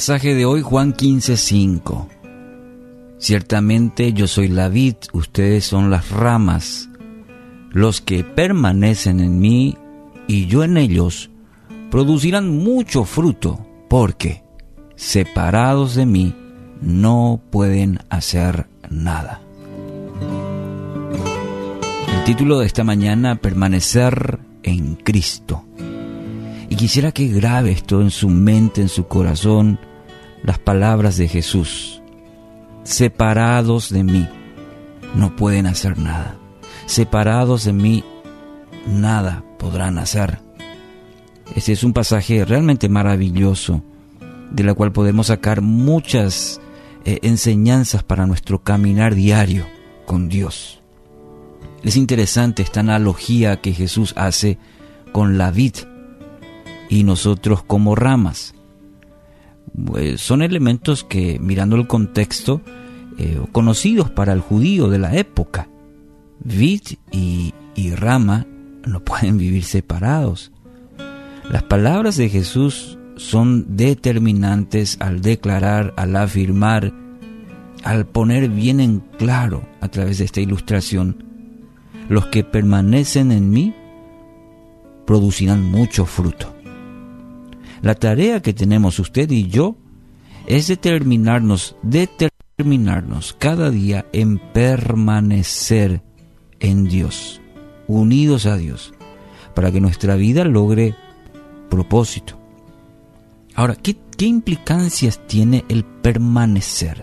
pasaje de hoy, Juan 15:5. Ciertamente yo soy la vid, ustedes son las ramas. Los que permanecen en mí y yo en ellos producirán mucho fruto, porque separados de mí no pueden hacer nada. El título de esta mañana, Permanecer en Cristo. Y quisiera que grabe esto en su mente, en su corazón, las palabras de Jesús. Separados de mí, no pueden hacer nada. Separados de mí, nada podrán hacer. Este es un pasaje realmente maravilloso, de la cual podemos sacar muchas eh, enseñanzas para nuestro caminar diario con Dios. Es interesante esta analogía que Jesús hace con la vid y nosotros como ramas. Pues, son elementos que, mirando el contexto, eh, conocidos para el judío de la época. Vid y rama no pueden vivir separados. Las palabras de Jesús son determinantes al declarar, al afirmar, al poner bien en claro a través de esta ilustración, los que permanecen en mí producirán mucho fruto. La tarea que tenemos usted y yo es determinarnos, determinarnos cada día en permanecer en Dios, unidos a Dios, para que nuestra vida logre propósito. Ahora, ¿qué, implicancias tiene el permanecer?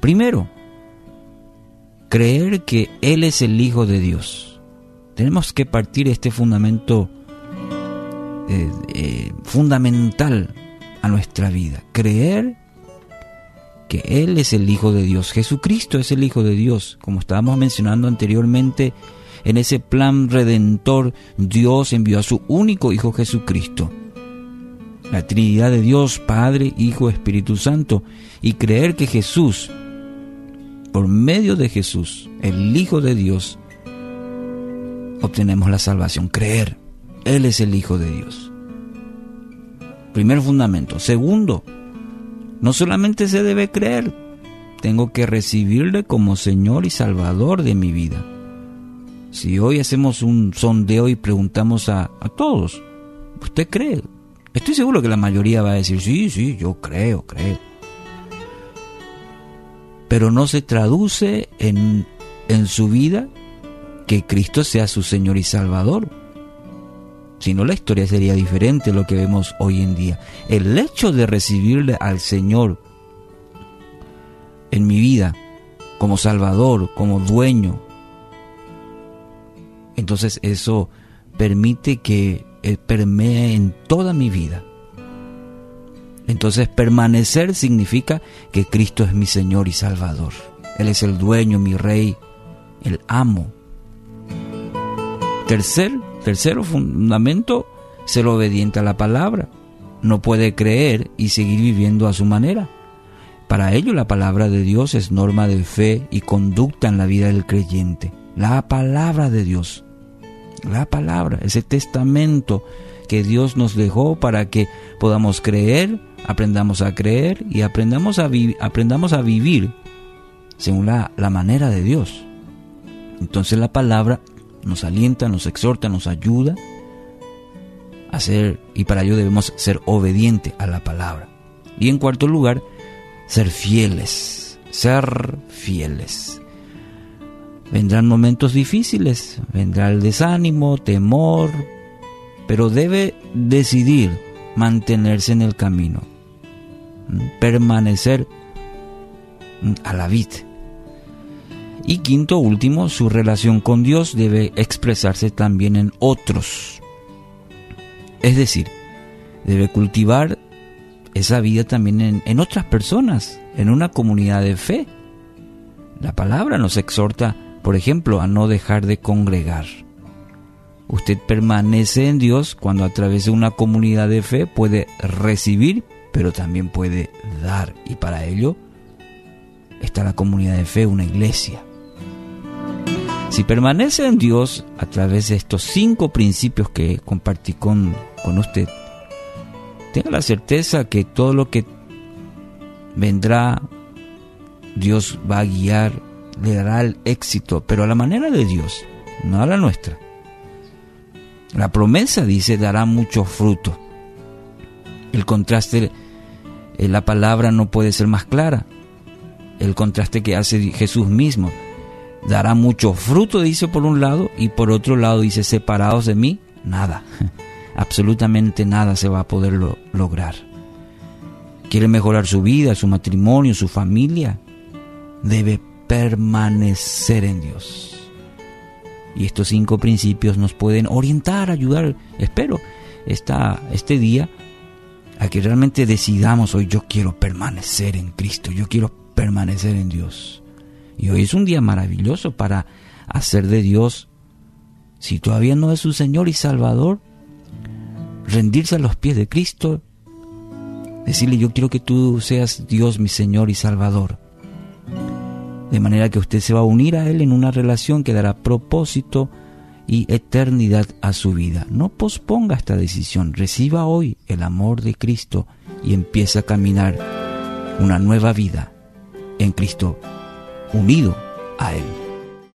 Primero, creer que Él es el Hijo de Dios. Tenemos que partir este fundamento eh, eh, fundamental a nuestra vida. Creer que Él es el Hijo de Dios. Jesucristo es el Hijo de Dios. Como estábamos mencionando anteriormente, en ese plan redentor, Dios envió a su único Hijo Jesucristo. La Trinidad de Dios, Padre, Hijo, Espíritu Santo. Y creer que Jesús, por medio de Jesús, el Hijo de Dios, obtenemos la salvación. Creer. Él es el Hijo de Dios. Primer fundamento. Segundo, no solamente se debe creer, tengo que recibirle como Señor y Salvador de mi vida. Si hoy hacemos un sondeo y preguntamos a, a todos, ¿usted cree? Estoy seguro que la mayoría va a decir, sí, sí, yo creo, creo. Pero no se traduce en, en su vida que Cristo sea su Señor y Salvador. Si no, la historia sería diferente lo que vemos hoy en día. El hecho de recibirle al Señor en mi vida como Salvador, como dueño, entonces eso permite que permee en toda mi vida. Entonces permanecer significa que Cristo es mi Señor y Salvador. Él es el dueño, mi rey, el amo. Tercer Tercero fundamento, ser obediente a la palabra. No puede creer y seguir viviendo a su manera. Para ello la palabra de Dios es norma de fe y conducta en la vida del creyente. La palabra de Dios. La palabra, ese testamento que Dios nos dejó para que podamos creer, aprendamos a creer y aprendamos a, aprendamos a vivir según la, la manera de Dios. Entonces la palabra nos alienta, nos exhorta, nos ayuda a ser, y para ello debemos ser obedientes a la palabra. Y en cuarto lugar, ser fieles, ser fieles. Vendrán momentos difíciles, vendrá el desánimo, temor, pero debe decidir mantenerse en el camino, permanecer a la vida y quinto, último, su relación con Dios debe expresarse también en otros. Es decir, debe cultivar esa vida también en, otras personas, en una comunidad de fe. La palabra nos exhorta, por ejemplo, a no dejar de congregar. Usted permanece en Dios cuando a través de una comunidad de fe puede recibir, pero también puede dar. Y para ello está la comunidad de fe, una iglesia. Si permanece en Dios a través de estos cinco principios que compartí con, con usted, tenga la certeza que todo lo que vendrá, Dios va a guiar, le dará el éxito, pero a la manera de Dios, no a la nuestra. La promesa dice dará mucho fruto. El contraste, eh, la palabra no puede ser más clara. El contraste que hace Jesús mismo. Dará mucho fruto, dice por un lado, y por otro lado dice, separados de mí, nada. Absolutamente nada se va a poder lograr. ¿Quiere mejorar su vida, su matrimonio, su familia? Debe permanecer en Dios. Y estos cinco principios nos pueden orientar, ayudar, espero, esta, este día a que realmente decidamos hoy yo quiero permanecer en Cristo, yo quiero permanecer en Dios. Y hoy es un día maravilloso para hacer de Dios, si todavía no es su Señor y Salvador, rendirse a los pies de Cristo, decirle yo quiero que tú seas Dios mi Señor y Salvador. De manera que usted se va a unir a Él en una relación que dará propósito y eternidad a su vida. No posponga esta decisión, reciba hoy el amor de Cristo y empiece a caminar una nueva vida en Cristo, unido a Él.